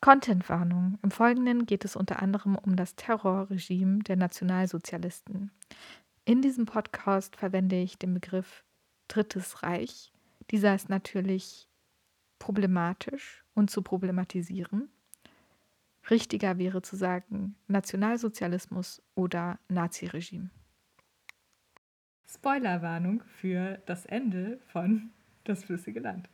Contentwarnung. Im Folgenden geht es unter anderem um das Terrorregime der Nationalsozialisten. In diesem Podcast verwende ich den Begriff Drittes Reich. Dieser ist natürlich problematisch und zu problematisieren. Richtiger wäre zu sagen Nationalsozialismus oder Naziregime. Spoilerwarnung für das Ende von Das flüssige Land.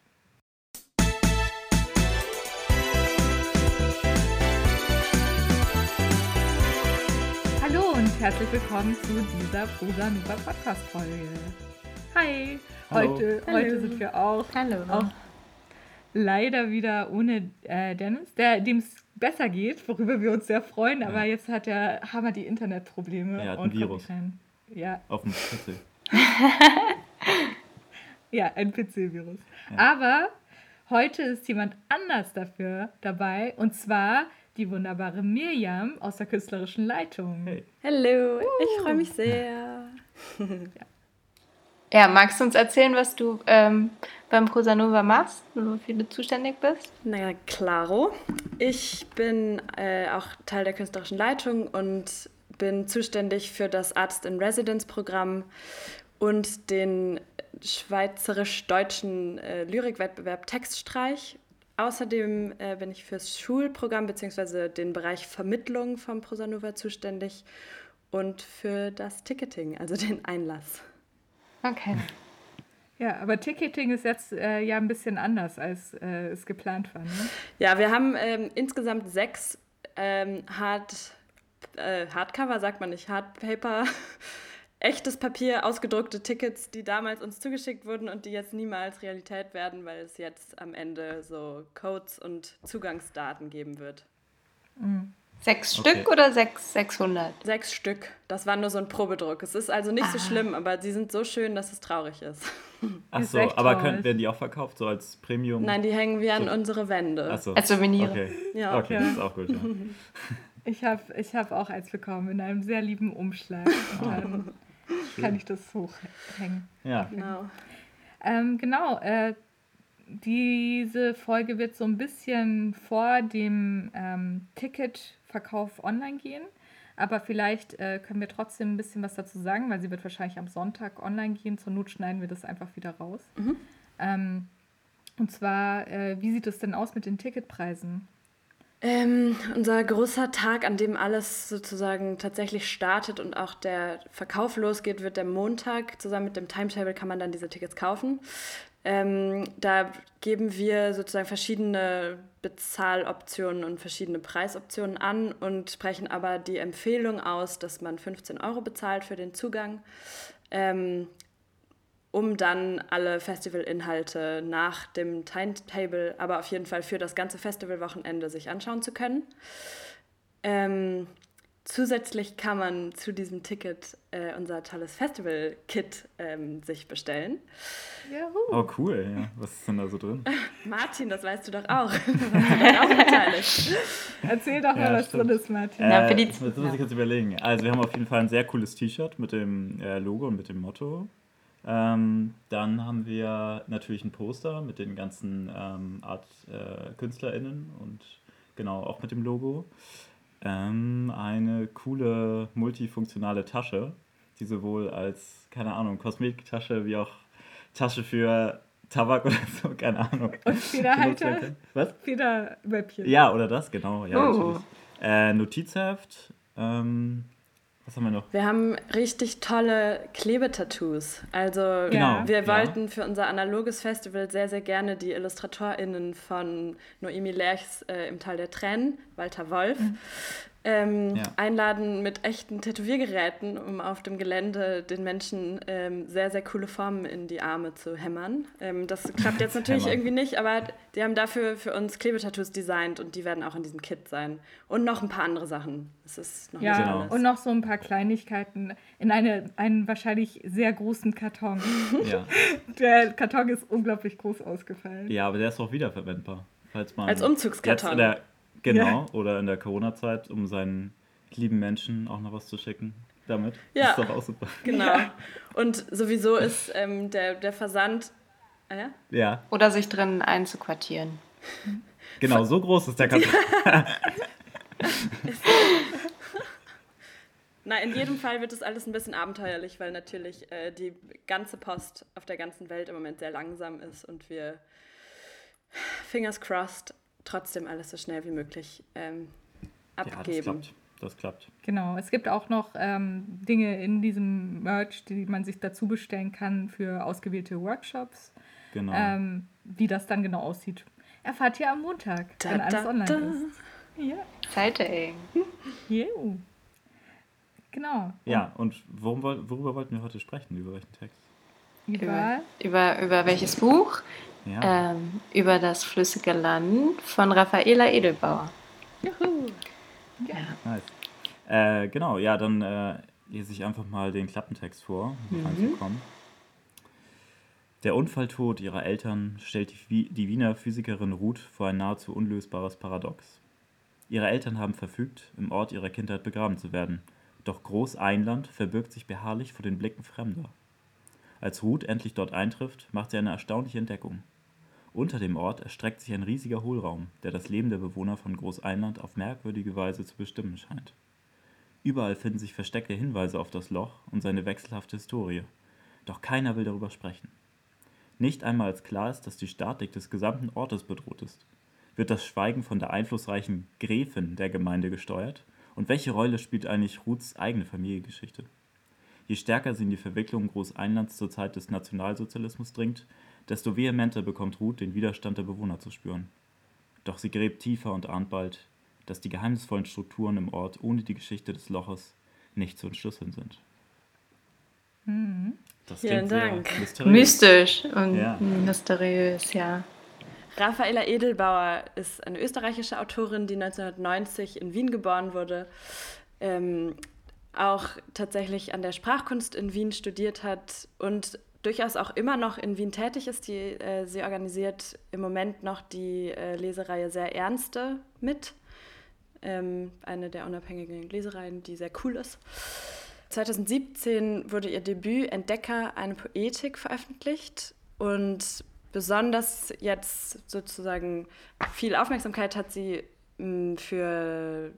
Und herzlich willkommen zu dieser Prosa Nuba Podcast Folge. Hi, Hallo. heute, Hallo. heute sind wir auch, Hallo. auch leider wieder ohne äh, Dennis, der dem es besser geht, worüber wir uns sehr freuen, aber jetzt hat er haben wir die Internetprobleme Er hat ein und kommt Virus. rein. Ja, Auf dem PC. Ja, ein PC-Virus. Ja. Aber heute ist jemand anders dafür dabei und zwar die wunderbare Miriam aus der künstlerischen Leitung. Hey. Hallo, ich freue mich sehr. Ja, magst du uns erzählen, was du ähm, beim Prosanova machst und wofür du zuständig bist? Na klaro. Ich bin äh, auch Teil der künstlerischen Leitung und bin zuständig für das Artist in Residence Programm und den schweizerisch-deutschen äh, Lyrikwettbewerb Textstreich. Außerdem äh, bin ich fürs Schulprogramm bzw. den Bereich Vermittlung vom Prosanova zuständig und für das Ticketing, also den Einlass. Okay. Ja, aber Ticketing ist jetzt äh, ja ein bisschen anders, als äh, es geplant war. Ne? Ja, wir haben ähm, insgesamt sechs ähm, Hard, äh, Hardcover, sagt man nicht, Hardpaper, echtes Papier, ausgedruckte Tickets, die damals uns zugeschickt wurden und die jetzt niemals Realität werden, weil es jetzt am Ende so Codes und Zugangsdaten geben wird. Sechs Okay. Stück oder sechs, 600? Sechs Stück. Das war nur so ein Probedruck. Es ist also nicht so Ah. schlimm, aber sie sind so schön, dass es traurig ist. Ach so, aber können, werden die auch verkauft, so als Premium? Nein, die hängen wir an So. unsere Wände. Ach so. Als Souvenir. Okay, Ja. okay Ja. das ist auch gut. Ja. Ich habe ich hab auch eins bekommen in einem sehr lieben Umschlag. Und dann kann ich das hochhängen. ja. Genau. Ähm, genau, äh, diese Folge wird so ein bisschen vor dem ähm, Ticketverkauf online gehen. Aber vielleicht äh, können wir trotzdem ein bisschen was dazu sagen, weil sie wird wahrscheinlich am Sonntag online gehen. Zur Not schneiden wir das einfach wieder raus. Ähm, und zwar, äh, wie sieht es denn aus mit den Ticketpreisen? Ähm, unser großer Tag, an dem alles sozusagen tatsächlich startet und auch der Verkauf losgeht, wird der Montag. Zusammen mit dem Timetable kann man dann diese Tickets kaufen. Ähm, da geben wir sozusagen verschiedene Bezahloptionen und verschiedene Preisoptionen an und sprechen aber die Empfehlung aus, dass man 15 Euro bezahlt für den Zugang. Ähm, um dann alle Festivalinhalte nach dem Timetable, aber auf jeden Fall für das ganze Festivalwochenende sich anschauen zu können. Ähm, zusätzlich kann man zu diesem Ticket äh, unser tolles Festival-Kit ähm, sich bestellen. Juhu. Oh, cool. Ja. Was ist denn da so drin? Martin, das weißt du doch auch. Du auch. Erzähl doch mal, Ja, was stimmt. drin ist, Martin. Ja, für die- jetzt muss ich jetzt überlegen. Also wir haben auf jeden Fall ein sehr cooles T-Shirt mit dem äh, Logo und mit dem Motto. Ähm, dann haben wir natürlich ein Poster mit den ganzen ähm, Art-KünstlerInnen und genau auch mit dem Logo. Ähm, eine coole multifunktionale Tasche, die sowohl als, keine Ahnung, Kosmetiktasche wie auch Tasche für Tabak oder so, keine Ahnung. Und Federhalter? Was? Federwäppchen. Ja, oder das, genau. Ja, Oh. natürlich. Äh, Notizheft. Ähm, was haben wir noch? Wir haben richtig tolle Klebetattoos. Also Genau, wir ja. wollten für unser analoges Festival sehr, sehr gerne die IllustratorInnen von Noemi Lerchs äh, im Tal der Tränen, Walter Wolf, ähm, Ja. einladen mit echten Tätowiergeräten, um auf dem Gelände den Menschen ähm, sehr, sehr coole Formen in die Arme zu hämmern. Ähm, das klappt jetzt natürlich irgendwie nicht, aber die haben dafür für uns Klebetattoos designt und die werden auch in diesem Kit sein. Und noch ein paar andere Sachen. Es ist noch Ja, nicht Genau. und noch so ein paar Kleinigkeiten in eine, einen wahrscheinlich sehr großen Karton. Ja. Der Karton ist unglaublich groß ausgefallen. ja, aber der ist auch wiederverwendbar. Falls man Als Umzugskarton. Jetzt in der, genau, Ja. oder in der Corona-Zeit, um seinen lieben Menschen auch noch was zu schicken. Damit. Ja. Das ist doch auch super. Genau. Ja. Und sowieso ist ähm, der, der Versand. Ah ja? Ja. Oder sich drin einzuquartieren. Genau, so groß ist der Karton. Na, in jedem Fall wird es alles ein bisschen abenteuerlich, weil natürlich äh, die ganze Post auf der ganzen Welt im Moment sehr langsam ist und wir, fingers crossed, trotzdem alles so schnell wie möglich ähm, abgeben. Ja, das klappt. Das klappt. Genau, es gibt auch noch ähm, Dinge in diesem Merch, die man sich dazu bestellen kann für ausgewählte Workshops. Genau. Ähm, wie das dann genau aussieht, erfahrt ihr am Montag, Da, wenn alles da, online da. ist. Ja, Exciting. yeah. Genau. ja, und worum, worüber wollten wir heute sprechen? Über welchen Text? Über, Über, über, über welches Buch? Ja. Ähm, über das flüssige Land von Raffaela Edelbauer. Juhu. Nice. Äh, genau, ja, dann äh, lese ich einfach mal den Klappentext vor, um reinzukommen. Der Unfalltod ihrer Eltern stellt die, Wi- die Wiener Physikerin Ruth vor ein nahezu unlösbares Paradox. Ihre Eltern haben verfügt, im Ort ihrer Kindheit begraben zu werden, doch Groß-Einland verbirgt sich beharrlich vor den Blicken Fremder. Als Ruth endlich dort eintrifft, macht sie eine erstaunliche Entdeckung. Unter dem Ort erstreckt sich ein riesiger Hohlraum, der das Leben der Bewohner von Großeinland auf merkwürdige Weise zu bestimmen scheint. Überall finden sich versteckte Hinweise auf das Loch und seine wechselhafte Historie, doch keiner will darüber sprechen. Nicht einmal als klar ist, dass die Statik des gesamten Ortes bedroht ist. Wird das Schweigen von der einflussreichen Gräfin der Gemeinde gesteuert? Und welche Rolle spielt eigentlich Ruths eigene Familiengeschichte? Je stärker sie in die Verwicklung Großeinlands zur Zeit des Nationalsozialismus dringt, desto vehementer bekommt Ruth den Widerstand der Bewohner zu spüren. Doch sie gräbt tiefer und ahnt bald, dass die geheimnisvollen Strukturen im Ort ohne die Geschichte des Loches nicht zu entschlüsseln sind. Das Vielen klingt sehr Dank. mysteriös. Mystisch und Ja. mysteriös, ja. Raffaela Edelbauer ist eine österreichische Autorin, die 1990 in Wien geboren wurde, ähm, auch tatsächlich an der Sprachkunst in Wien studiert hat und durchaus auch immer noch in Wien tätig ist. Die, äh, sie organisiert im Moment noch die äh, Lesereihe Sehr Ernste mit. Ähm, eine der unabhängigen Lesereien, die sehr cool ist. 2017 wurde ihr Debüt Entdecker, eine Poetik veröffentlicht und besonders jetzt sozusagen viel Aufmerksamkeit hat sie mh, für,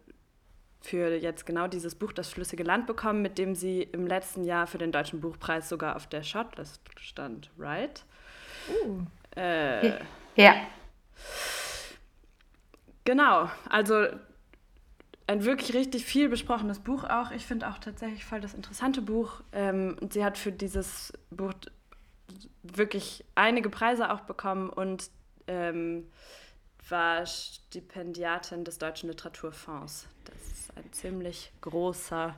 für jetzt genau dieses Buch Das flüssige Land bekommen, mit dem sie im letzten Jahr für den Deutschen Buchpreis sogar auf der Shortlist stand, right? Uh, Äh, Ja, Genau, also ein wirklich richtig viel besprochenes Buch auch. Ich finde auch tatsächlich voll das interessante Buch. Ähm, und sie hat für dieses Buch wirklich einige Preise auch bekommen und ähm, war Stipendiatin des Deutschen Literaturfonds. Ist ein ziemlich großer,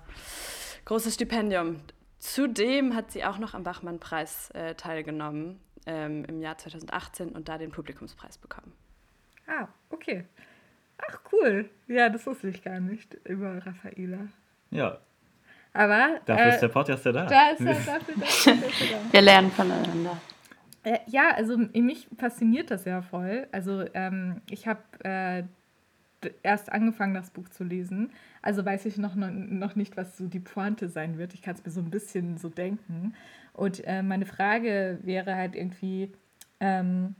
großes Stipendium. Zudem hat sie auch noch am Bachmann-Preis äh, teilgenommen ähm, im Jahr 2018 und da den Publikumspreis bekommen. ah, okay. Ach, cool. Ja, das wusste ich gar nicht über Raffaela. Ja, Aber dafür äh, ist der Podcast ja da. da ist er, dafür, dafür, dafür da. wir lernen voneinander. Äh, ja, also mich fasziniert das ja voll. Also ähm, ich habe äh, erst angefangen, das Buch zu lesen. Also weiß ich noch, noch, nicht, was so die Pointe sein wird. Ich kann es mir so ein bisschen so denken. Und äh, meine Frage wäre halt irgendwie, ähm,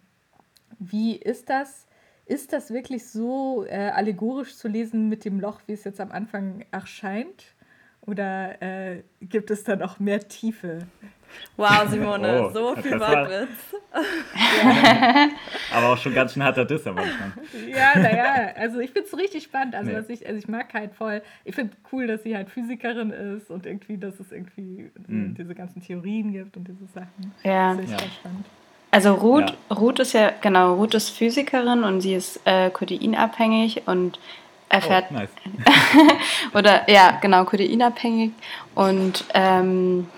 wie ist das? Ist das wirklich so äh, allegorisch zu lesen mit dem Loch, wie es jetzt am Anfang erscheint? Oder äh, gibt es da noch mehr Tiefe? Wow, Simone, Oh, so viel Wortwitz. Aber auch schon ganz schön harter Diss am Anfang. Ja, naja, also ich finde es richtig spannend. Also, Nee. was ich, also ich mag halt voll, ich finde cool, dass sie halt Physikerin ist und irgendwie, dass es irgendwie Mhm. diese ganzen Theorien gibt und diese Sachen. Ja. Das ist Ja. spannend. Also Ruth, Ruth ist ja, genau, Ruth ist Physikerin und sie ist äh, kodeinabhängig und erfährt, Oh, nice. oder ja, genau, kodeinabhängig und ähm,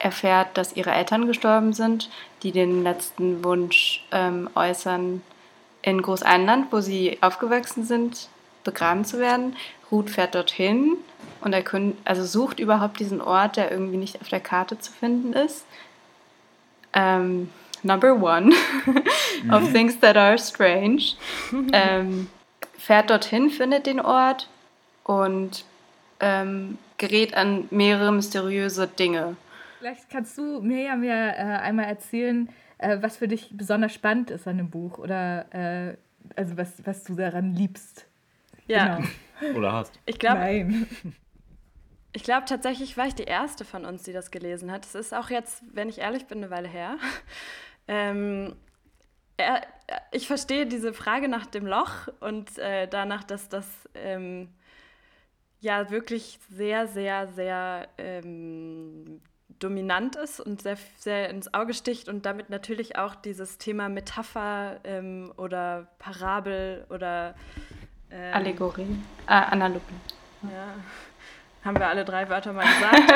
erfährt, dass ihre Eltern gestorben sind, die den letzten Wunsch ähm, äußern, in Großeinland, wo sie aufgewachsen sind, begraben zu werden. Ruth fährt dorthin und erkund, also sucht überhaupt diesen Ort, der irgendwie nicht auf der Karte zu finden ist. Ähm, number one of things that are strange. ähm, fährt dorthin, findet den Ort und ähm, gerät an mehrere mysteriöse Dinge. Vielleicht kannst du mir ja mir äh, einmal erzählen, äh, was für dich besonders spannend ist an dem Buch oder äh, also was, was du daran liebst. Ja. Genau. Oder hast. Ich glaube. Nein. Ich glaube tatsächlich war ich die erste von uns, die das gelesen hat. Es ist auch jetzt, wenn ich ehrlich bin, eine Weile her. Ähm, er, ich verstehe diese Frage nach dem Loch und äh, danach, dass das ähm, ja wirklich sehr, sehr, sehr ähm, dominant ist und sehr, sehr ins Auge sticht und damit natürlich auch dieses Thema Metapher ähm, oder Parabel oder ähm, Allegorie, äh, Analogie. Ja. Haben wir alle drei Wörter mal gesagt?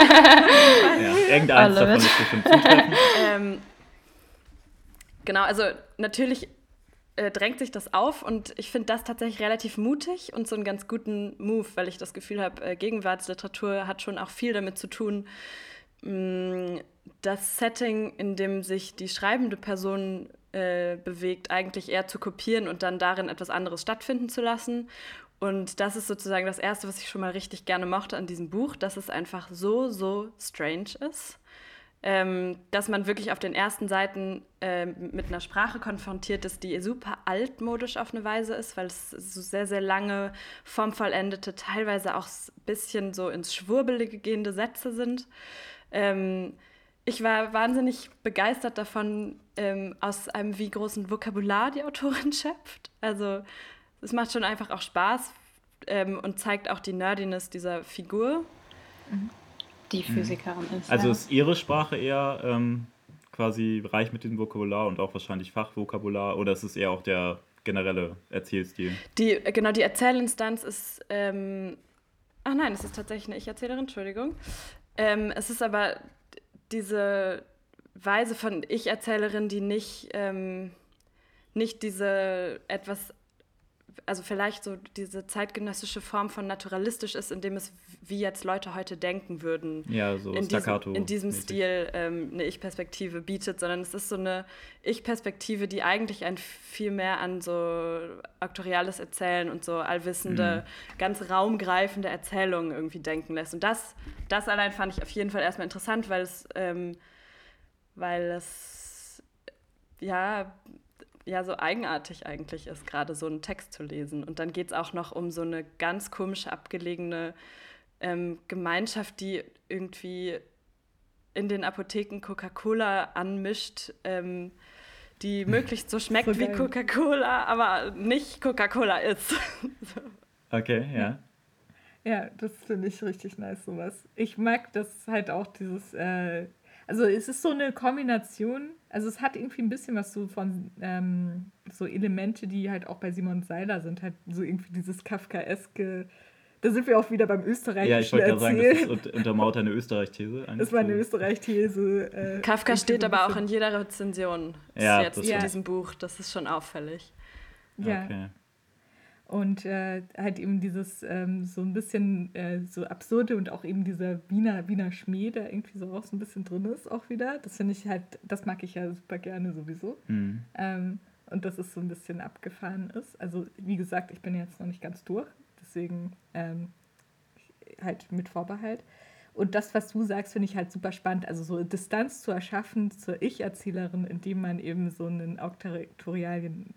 ja, irgendeins davon ist bestimmt zutreffend. Ähm, genau, also natürlich äh, drängt sich das auf und ich finde das tatsächlich relativ mutig und so einen ganz guten Move, weil ich das Gefühl habe, äh, Gegenwartsliteratur hat schon auch viel damit zu tun, das Setting, in dem sich die schreibende Person äh, bewegt, eigentlich eher zu kopieren und dann darin etwas anderes stattfinden zu lassen. Und das ist sozusagen das Erste, was ich schon mal richtig gerne mochte an diesem Buch, dass es einfach so, so strange ist ähm, dass man wirklich auf den ersten Seiten äh, mit einer Sprache konfrontiert ist, die super altmodisch auf eine Weise ist, weil es so sehr, sehr lange, formvollendete, teilweise auch ein bisschen so ins Schwurbelige gehende Sätze sind. Ähm, ich war wahnsinnig begeistert davon, ähm, aus einem wie großen Vokabular die Autorin schöpft. Also es macht schon einfach auch Spaß ähm, und zeigt auch die Nerdiness dieser Figur. Mhm die mhm. Physikerin ist. Also ja. ist ihre Sprache eher ähm, quasi reich mit dem Vokabular und auch wahrscheinlich Fachvokabular oder ist es eher auch der generelle Erzählstil? Die, äh, genau, die Erzählinstanz ist. Ähm, ach nein, es ist tatsächlich eine Ich-Erzählerin, Entschuldigung. Ähm, es ist aber diese Weise von Ich-Erzählerin, die nicht, ähm, nicht diese etwas also vielleicht so diese zeitgenössische Form von naturalistisch ist, indem es wie jetzt Leute heute denken würden. Ja, so in diesem, in diesem Stil ähm, eine Ich-Perspektive bietet, sondern es ist so eine Ich-Perspektive, die eigentlich ein viel mehr an so aktoriales Erzählen und so allwissende, mhm. ganz raumgreifende Erzählungen irgendwie denken lässt. Und das, das allein fand ich auf jeden Fall erstmal interessant, weil es, ähm, weil es ja ja so eigenartig eigentlich ist, gerade so einen Text zu lesen. Und dann geht es auch noch um so eine ganz komische, abgelegene ähm, Gemeinschaft, die irgendwie in den Apotheken Coca-Cola anmischt, ähm, die möglichst so schmeckt so wie Coca-Cola, aber nicht Coca-Cola ist. so. Okay, ja. Ja, das finde ich richtig nice, sowas. Ich mag das halt auch, dieses äh, also es ist so eine Kombination, also es hat irgendwie ein bisschen was so von ähm, so Elemente, die halt auch bei Simon Seiler sind, halt so irgendwie dieses Kafkaeske. Da sind wir auch wieder beim Österreichischen Ja, ich wollte gerade sagen, das ist untermauert eine Österreich-These. Das war eine Österreich-These. Äh, Kafka steht aber auch in jeder Rezension ja, jetzt zu diesem Buch. Das ist schon auffällig. Ja. Okay. Und äh, halt eben dieses ähm, so ein bisschen äh, so absurde und auch eben dieser Wiener, Wiener Schmäh, der irgendwie so auch so ein bisschen drin ist, auch wieder. Das finde ich halt, das mag ich ja super gerne sowieso. Mhm. Ähm, und dass es so ein bisschen abgefahren ist. Also, wie gesagt, ich bin jetzt noch nicht ganz durch, deswegen ähm, halt mit Vorbehalt. Und das, was du sagst, finde ich halt super spannend. Also so Distanz zu erschaffen zur Ich-Erzählerin, indem man eben so einen auktorialen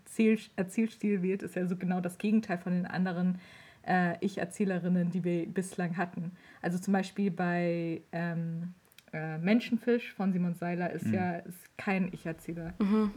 Erzählstil wählt, ist ja so genau das Gegenteil von den anderen äh, Ich-Erzählerinnen, die wir bislang hatten. Also zum Beispiel bei ähm, äh, Menschenfisch von Simon Seiler ist mhm. ja ist kein Ich-Erzähler. Mhm.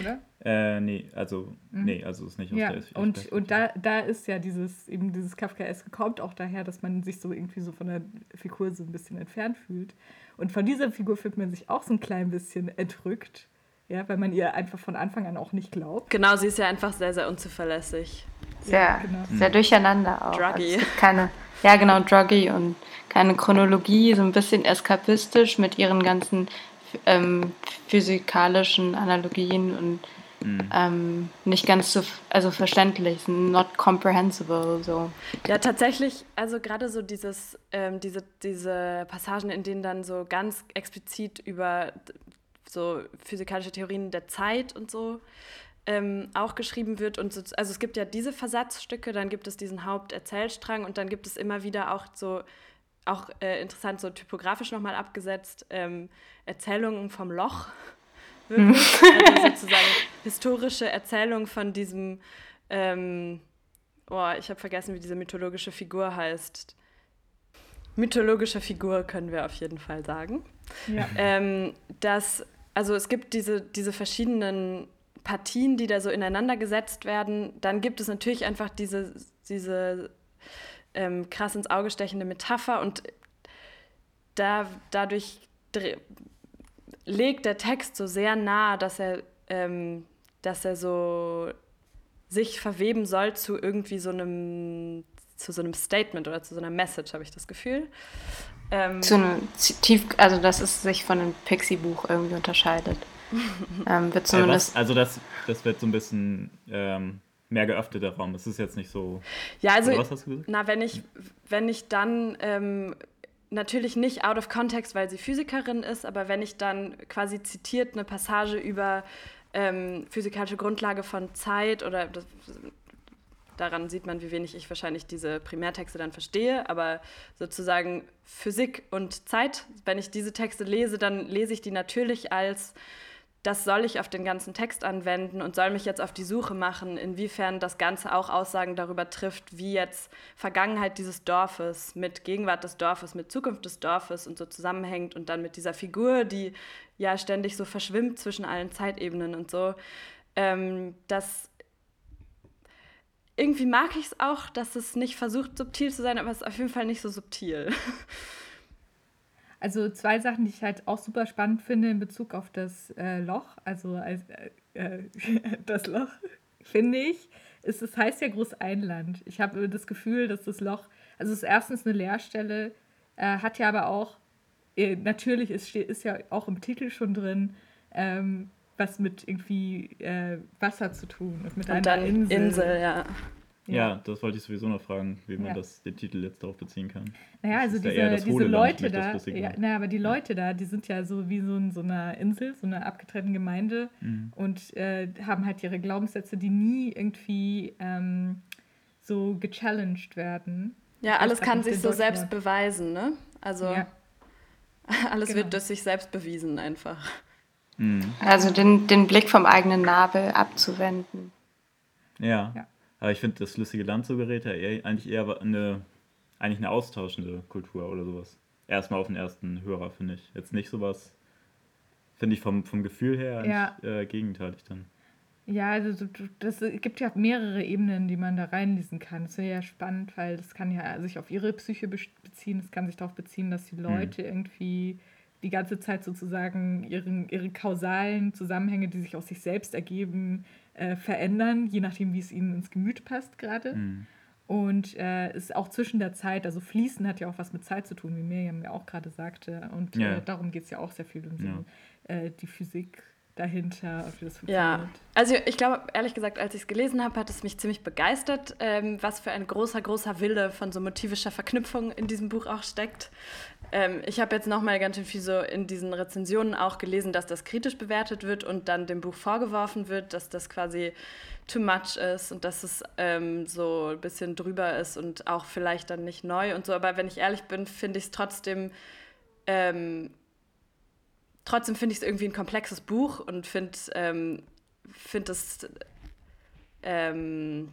Oder? Äh, nee, also, mhm. nee, also ist nicht aus ja, der Und, und da, da ist ja dieses, eben dieses Kafkaeske kommt auch daher, dass man sich so irgendwie so von der Figur so ein bisschen entfernt fühlt. Und von dieser Figur fühlt man sich auch so ein klein bisschen entrückt. Ja, weil man ihr einfach von Anfang an auch nicht glaubt. Genau, sie ist ja einfach sehr, sehr unzuverlässig. Sehr, ja, genau. sehr durcheinander auch. Druggy. Also keine, ja, genau, Druggy und keine Chronologie, so ein bisschen eskapistisch mit ihren ganzen ähm, physikalischen Analogien und mhm. ähm, nicht ganz so also verständlich, not comprehensible. So. Ja, tatsächlich, also gerade so dieses, ähm, diese, diese Passagen, in denen dann so ganz explizit über so physikalische Theorien der Zeit und so ähm, auch geschrieben wird. Und so, also es gibt ja diese Versatzstücke, dann gibt es diesen Haupterzählstrang und dann gibt es immer wieder auch so auch äh, interessant, so typografisch nochmal abgesetzt, ähm, Erzählungen vom Loch. Wirklich. also sozusagen historische Erzählung von diesem, ähm, oh, ich habe vergessen, wie diese mythologische Figur heißt. Mythologische Figur können wir auf jeden Fall sagen. Ja. Ähm, dass, also es gibt diese, diese verschiedenen Partien, die da so ineinander gesetzt werden. Dann gibt es natürlich einfach diese, diese ähm, krass ins Auge stechende Metapher und da, dadurch legt der Text so sehr nahe, dass er, ähm, dass er so sich verweben soll zu irgendwie so einem, zu so einem Statement oder zu so einer Message, habe ich das Gefühl. Ähm, zu einem tief, also dass es sich von einem Pixie-Buch irgendwie unterscheidet. ähm, wird zumindest ja, was, also das, das wird so ein bisschen ähm, mehr geöffneter Raum. Das ist jetzt nicht so. Ja, also was hast du gesagt? na, wenn ich, wenn ich dann ähm, natürlich nicht out of context, weil sie Physikerin ist, aber wenn ich dann quasi zitiert eine Passage über ähm, physikalische Grundlage von Zeit oder das, daran sieht man, wie wenig ich wahrscheinlich diese Primärtexte dann verstehe, aber sozusagen Physik und Zeit, wenn ich diese Texte lese, dann lese ich die natürlich als das soll ich auf den ganzen Text anwenden und soll mich jetzt auf die Suche machen, inwiefern das Ganze auch Aussagen darüber trifft, wie jetzt Vergangenheit dieses Dorfes mit Gegenwart des Dorfes, mit Zukunft des Dorfes und so zusammenhängt und dann mit dieser Figur, die ja ständig so verschwimmt zwischen allen Zeitebenen und so. Ähm, das irgendwie mag ich es auch, dass es nicht versucht, subtil zu sein, aber es ist auf jeden Fall nicht so subtil. Also zwei Sachen, die ich halt auch super spannend finde in Bezug auf das äh, Loch, also äh, äh, das Loch, finde ich, ist, es heißt ja Großeinland. Ich habe das Gefühl, dass das Loch, also es ist erstens eine Leerstelle, äh, hat ja aber auch, äh, natürlich ist, ist ja auch im Titel schon drin, ähm, was mit irgendwie äh, Wasser zu tun und mit und einer Insel. Insel ja. Ja. das wollte ich sowieso noch fragen, wie man ja. das, den Titel jetzt darauf beziehen kann. Naja, also diese, diese Leute da, ja, naja, aber die Leute da, die sind ja so wie so in so einer Insel, so einer abgetrennten Gemeinde mhm. und äh, haben halt ihre Glaubenssätze, die nie irgendwie ähm, so gechallenged werden. Ja, alles kann sich so selbst beweisen, ne? Also ja. alles genau. wird durch sich selbst bewiesen einfach. Mhm. Also den, den Blick vom eigenen Nabel abzuwenden. Ja. Aber ich finde das lustige Land so gerät ja eher, eigentlich eher eine, eigentlich eine austauschende Kultur oder sowas. Erstmal auf den ersten Hörer, finde ich. Jetzt nicht sowas, finde ich vom, vom Gefühl her ja. äh, gegenteilig dann. Ja, also das gibt ja mehrere Ebenen, die man da reinlesen kann. Das wäre ja spannend, weil das kann ja sich auf ihre Psyche beziehen, es kann sich darauf beziehen, dass die hm. Leute hm. irgendwie die ganze Zeit sozusagen ihren, ihre kausalen Zusammenhänge, die sich aus sich selbst ergeben, äh, verändern, je nachdem, wie es ihnen ins Gemüt passt gerade. Mhm. Und äh, ist auch zwischen der Zeit, also Fließen hat ja auch was mit Zeit zu tun, wie Miriam ja auch gerade sagte. Und ja. äh, darum geht es ja auch sehr viel um ja. äh, die Physik dahinter, wie das funktioniert. Ja, also ich glaube, ehrlich gesagt, als ich es gelesen habe, hat es mich ziemlich begeistert, ähm, was für ein großer, großer Wille von so motivischer Verknüpfung in diesem Buch auch steckt. Ähm, ich habe jetzt nochmal ganz schön viel so in diesen Rezensionen auch gelesen, dass das kritisch bewertet wird und dann dem Buch vorgeworfen wird, dass das quasi too much ist und dass es ähm, so ein bisschen drüber ist und auch vielleicht dann nicht neu und so. Aber wenn ich ehrlich bin, finde ich es trotzdem ähm, trotzdem finde ich es irgendwie ein komplexes Buch und finde ähm, find es ähm,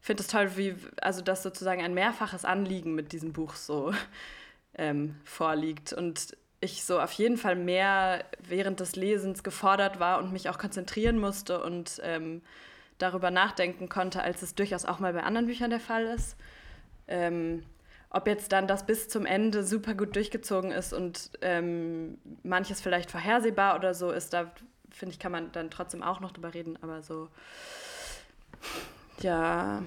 finde es toll, wie also dass sozusagen ein mehrfaches Anliegen mit diesem Buch so ähm, vorliegt und ich so auf jeden Fall mehr während des Lesens gefordert war und mich auch konzentrieren musste und ähm, darüber nachdenken konnte, als es durchaus auch mal bei anderen Büchern der Fall ist. Ähm, ob jetzt dann das bis zum Ende super gut durchgezogen ist und ähm, manches vielleicht vorhersehbar oder so ist, da finde ich, kann man dann trotzdem auch noch drüber reden, aber so, ja,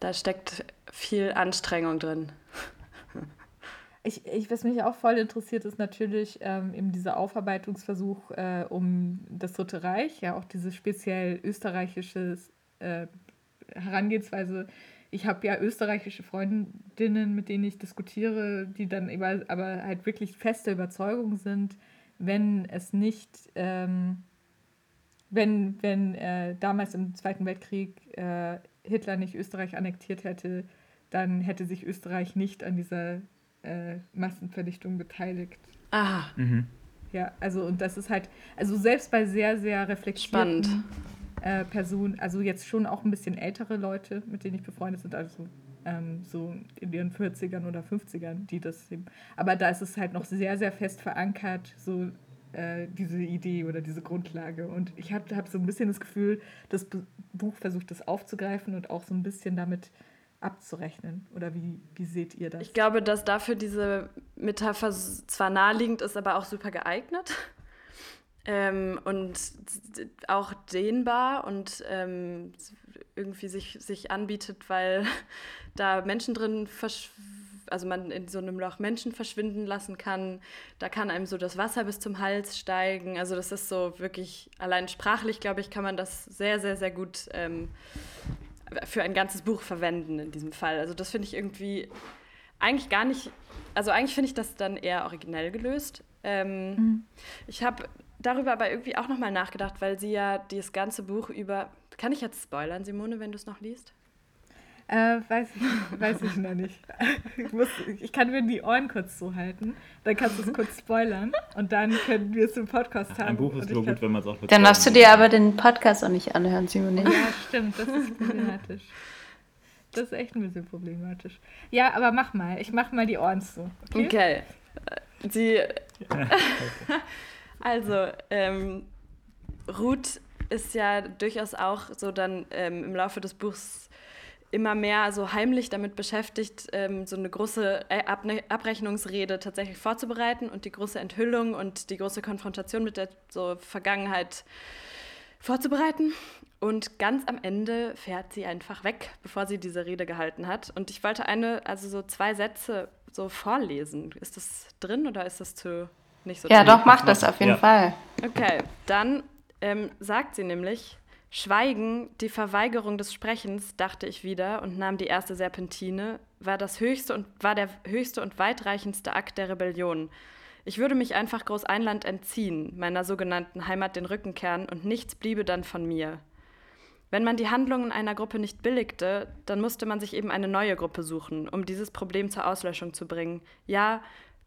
da steckt viel Anstrengung drin. Ich, ich, was mich auch voll interessiert, ist natürlich ähm, eben dieser Aufarbeitungsversuch äh, um das Dritte Reich, ja auch diese speziell österreichische äh, Herangehensweise ich habe ja österreichische Freundinnen, mit denen ich diskutiere, die dann immer, aber halt wirklich feste Überzeugung sind, wenn es nicht, ähm, wenn, wenn äh, damals im Zweiten Weltkrieg äh, Hitler nicht Österreich annektiert hätte, dann hätte sich Österreich nicht an dieser äh, Massenvernichtung beteiligt. Aha. Mhm. Ja, also und das ist halt, also selbst bei sehr, sehr reflektierten äh, also jetzt schon auch ein bisschen ältere Leute, mit denen ich befreundet sind, also ähm, so in ihren 40ern oder 50ern, die das eben. Aber da ist es halt noch sehr, sehr fest verankert, so äh, diese Idee oder diese Grundlage. Und ich habe hab so ein bisschen das Gefühl, das Buch versucht das aufzugreifen und auch so ein bisschen damit abzurechnen? Oder wie, wie seht ihr das? Ich glaube, dass dafür diese Metapher zwar naheliegend ist, aber auch super geeignet. Ähm, und auch dehnbar und ähm, irgendwie sich, sich anbietet, weil da Menschen drin also man in so einem Loch Menschen verschwinden lassen kann. Da kann einem so das Wasser bis zum Hals steigen. Also das ist so wirklich, allein sprachlich, glaube ich, kann man das sehr, sehr, sehr gut ähm, für ein ganzes Buch verwenden in diesem Fall. Also das finde ich irgendwie eigentlich gar nicht, also eigentlich finde ich das dann eher originell gelöst. Ähm, mhm. Ich habe darüber aber irgendwie auch nochmal nachgedacht, weil sie ja das ganze Buch über, kann ich jetzt spoilern, Simone, wenn du es noch liest? Äh, weiß, ich, weiß ich noch nicht. Ich, muss, ich kann mir die Ohren kurz zuhalten. Dann kannst du es kurz spoilern und dann können wir es im Podcast haben. Ein Buch ist nur gut, wenn man es auch Dann darfst du dir aber den Podcast auch nicht anhören, Simone. Ja, stimmt. Das ist problematisch. Das ist echt ein bisschen problematisch. Ja, aber mach mal. Ich mach mal die Ohren zu. Okay. okay. Sie. also, ähm, Ruth ist ja durchaus auch so dann ähm, im Laufe des Buchs immer mehr so heimlich damit beschäftigt, ähm, so eine große äh, Ab Abrechnungsrede tatsächlich vorzubereiten und die große Enthüllung und die große Konfrontation mit der so Vergangenheit vorzubereiten. Und ganz am Ende fährt sie einfach weg, bevor sie diese Rede gehalten hat. Und ich wollte eine, also so zwei Sätze so vorlesen. Ist das drin oder ist das zu nicht so Ja, doch, mach das auf jeden ja. Fall. Okay, dann ähm, sagt sie nämlich, Schweigen, die Verweigerung des Sprechens, dachte ich wieder und nahm die erste Serpentine, war das höchste und war der höchste und weitreichendste Akt der Rebellion. Ich würde mich einfach Großeinland entziehen, meiner sogenannten Heimat den Rücken kehren und nichts bliebe dann von mir. Wenn man die Handlungen einer Gruppe nicht billigte, dann musste man sich eben eine neue Gruppe suchen, um dieses Problem zur Auslöschung zu bringen. Ja,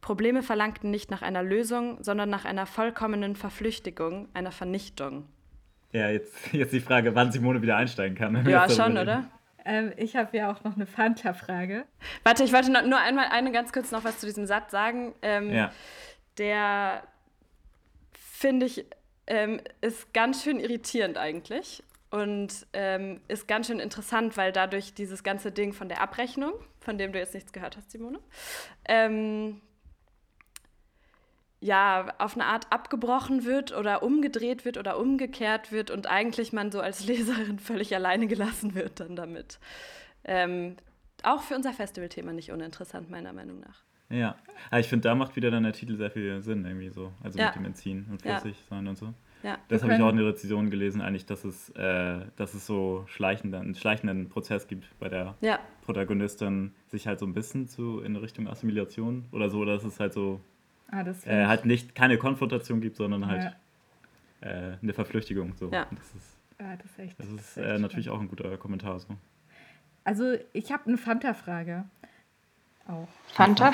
Probleme verlangten nicht nach einer Lösung, sondern nach einer vollkommenen Verflüchtigung, einer Vernichtung. Ja, jetzt, jetzt die Frage, wann Simone wieder einsteigen kann. Ja, schon, oder? Ähm, ich habe ja auch noch eine Fanta-Frage. Warte, ich wollte nur einmal eine ganz kurz noch was zu diesem Satz sagen. Ähm, ja. Der finde ich ähm, ist ganz schön irritierend eigentlich und ähm, ist ganz schön interessant, weil dadurch dieses ganze Ding von der Abrechnung, von dem du jetzt nichts gehört hast, Simone, ähm, ja, auf eine Art abgebrochen wird oder umgedreht wird oder umgekehrt wird und eigentlich man so als Leserin völlig alleine gelassen wird dann damit. Ähm, auch für unser Festivalthema nicht uninteressant, meiner Meinung nach. Ja, aber ich finde, da macht wieder dann der Titel sehr viel Sinn, irgendwie so. Also ja. mit dem Entziehen und flüssig ja. sein und so. Ja. Das habe ich auch in der Rezension gelesen, eigentlich, dass es, äh, dass es so schleichenden, einen schleichenden Prozess gibt bei der ja. Protagonistin, sich halt so ein bisschen zu in Richtung Assimilation oder so, dass es halt so Ah, äh, halt nicht keine Konfrontation gibt, sondern halt ja. äh, eine Verflüchtigung. So. Ja. Das ist, ja, das ist, echt, das ist, das ist äh, natürlich auch ein guter Kommentar. So. Also ich habe eine Fanta-Frage. Auch. Fanta?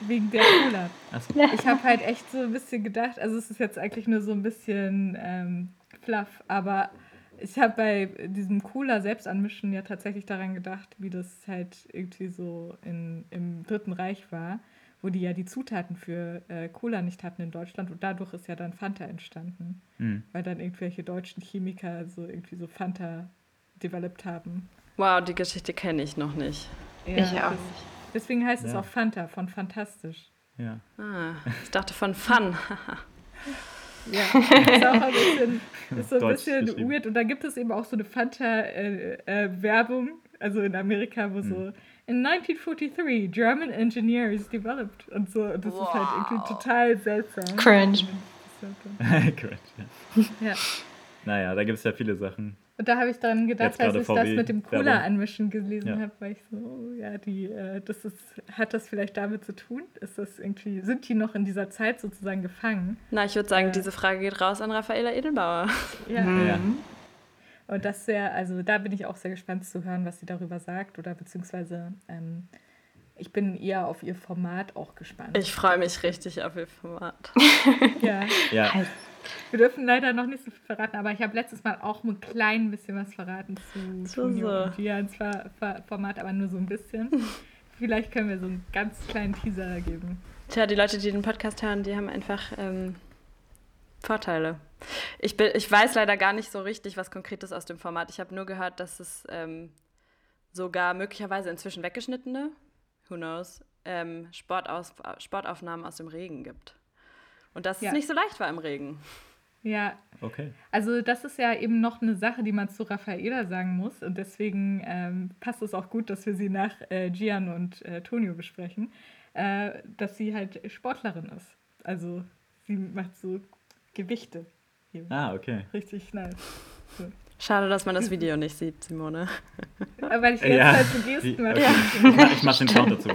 Wegen der Cola. So. Ich habe halt echt so ein bisschen gedacht, also es ist jetzt eigentlich nur so ein bisschen ähm, fluff, aber ich habe bei diesem Cola selbst anmischen ja tatsächlich daran gedacht, wie das halt irgendwie so in, im Dritten Reich war wo die ja die Zutaten für äh, Cola nicht hatten in Deutschland und dadurch ist ja dann Fanta entstanden. Mhm. Weil dann irgendwelche deutschen Chemiker so irgendwie so Fanta developed haben. Wow, die Geschichte kenne ich noch nicht. Ja, ich auch nicht. Deswegen heißt ja. es auch Fanta, von fantastisch. Ja. Ah, ich dachte von Fun. ja, ist auch ein bisschen, ist so ein bisschen weird. Und da gibt es eben auch so eine Fanta-Werbung, äh, äh, also in Amerika, wo mhm. so in 1943 German engineers developed und so. Das wow. ist halt irgendwie total seltsam. Cringe. Cringe, ja. ja. Naja, da gibt es ja viele Sachen. Und da habe ich dann gedacht, als ich VW das mit dem Cola-Anmischen gelesen ja. habe, war ich so, oh, ja, die, äh, das ist, hat das vielleicht damit zu tun? Ist das irgendwie, sind die noch in dieser Zeit sozusagen gefangen? Na, ich würde sagen, äh, diese Frage geht raus an Raffaela Edelbauer. Ja. Mhm. ja. Und das wäre, also da bin ich auch sehr gespannt zu hören, was sie darüber sagt oder beziehungsweise ähm, ich bin eher auf ihr Format auch gespannt. Ich freue mich richtig auf ihr Format. ja. Ja, Wir dürfen leider noch nicht so viel verraten, aber ich habe letztes Mal auch ein klein bisschen was verraten zu Tonio so. und Gians Ver Ver Format, aber nur so ein bisschen. Vielleicht können wir so einen ganz kleinen Teaser geben. Tja, die Leute, die den Podcast hören, die haben einfach ähm, Vorteile. Ich, bin, ich weiß leider gar nicht so richtig, was Konkretes aus dem Format. Ich habe nur gehört, dass es ähm, sogar möglicherweise inzwischen weggeschnittene, who knows, ähm, Sportaus Sportaufnahmen aus dem Regen gibt. Und dass Ja. es nicht so leicht war im Regen. Ja, okay. also das ist ja eben noch eine Sache, die man zu Raffaela sagen muss. Und deswegen ähm, passt es auch gut, dass wir sie nach äh, Gian und äh, Tonio besprechen, äh, dass sie halt Sportlerin ist. Also sie macht so Gewichte. Hier. Ah, okay. Richtig nice. Schade, dass man das Video nicht sieht, Simone. Aber weil ich jetzt Ja. halt so Gesten mache. okay. Ich mach, ich mach den Sound dazu.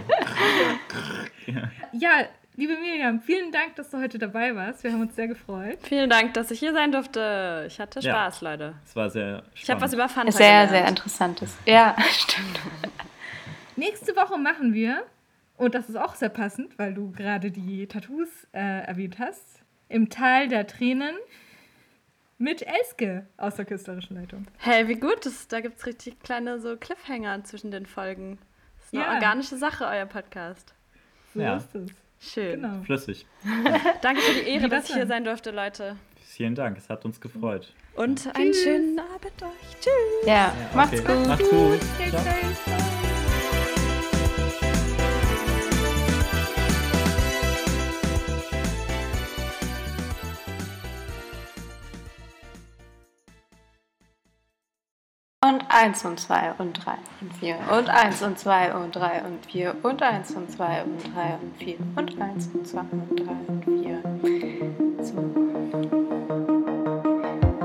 Ja, liebe Miriam, vielen Dank, dass du heute dabei warst. Wir haben uns sehr gefreut. Vielen Dank, dass ich hier sein durfte. Ich hatte Ja. Spaß, Leute. Es war sehr spannend. Ich habe was über Fanta Sehr, gelernt. sehr interessantes. Ja, stimmt. Nächste Woche machen wir, und das ist auch sehr passend, weil du gerade die Tattoos äh, erwähnt hast, im Tal der Tränen mit Elske aus der künstlerischen Leitung. Hey, wie gut. Das, da gibt es richtig kleine so Cliffhanger zwischen den Folgen. Das ist eine Ja. organische Sache, euer Podcast. So Ja. ist es. Schön. Genau. Flüssig. Danke für die Ehre, dass das ich hier sein durfte, Leute. Vielen Dank, es hat uns gefreut. Und einen schönen Abend euch. Tschüss. Ja, macht's okay. gut. Macht's gut. Stay Ciao. Safe. Und eins und zwei und drei und vier und eins und zwei und drei und vier und eins und zwei und drei und vier und eins und zwei und drei und vier. So.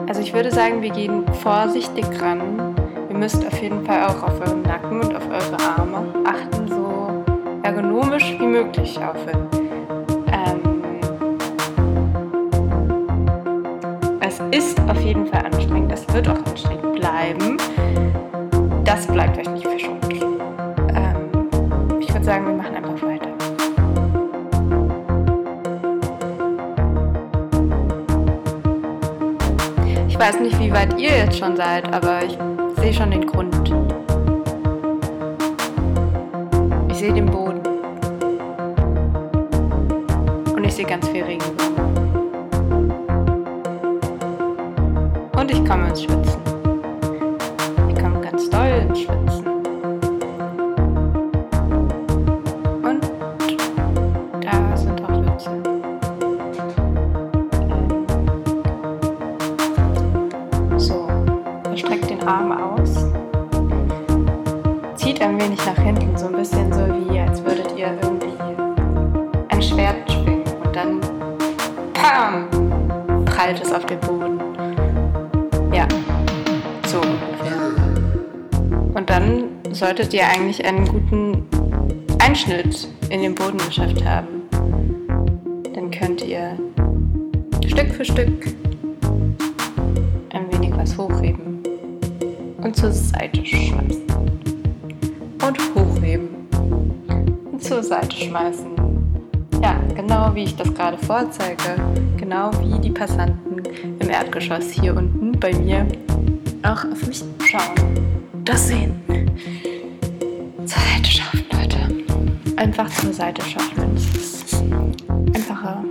Also ich würde sagen, wir gehen vorsichtig ran. Ihr müsst auf jeden Fall auch auf euren Nacken und auf eure Arme achten, so ergonomisch wie möglich aufhören. Ähm, es ist auf jeden Fall anstrengend, es wird auch anstrengend bleiben. Das bleibt euch nicht verschont. Ähm, ich würde sagen, wir machen einfach weiter. Ich weiß nicht, wie weit ihr jetzt schon seid, aber ich sehe schon den Grund. Ich sehe den Boden. Und ich sehe ganz viel Regenwürmer. Und ich komme ins Schwitzen. Solltet ihr eigentlich einen guten Einschnitt in den Boden geschafft haben. Dann könnt ihr Stück für Stück ein wenig was hochheben und zur Seite schmeißen. Und hochheben und zur Seite schmeißen. Ja, genau wie ich das gerade vorzeige. Genau wie die Passanten im Erdgeschoss hier unten bei mir auch auf mich schauen. Das sehen. Einfach zur Seite schauen. Es ist einfacher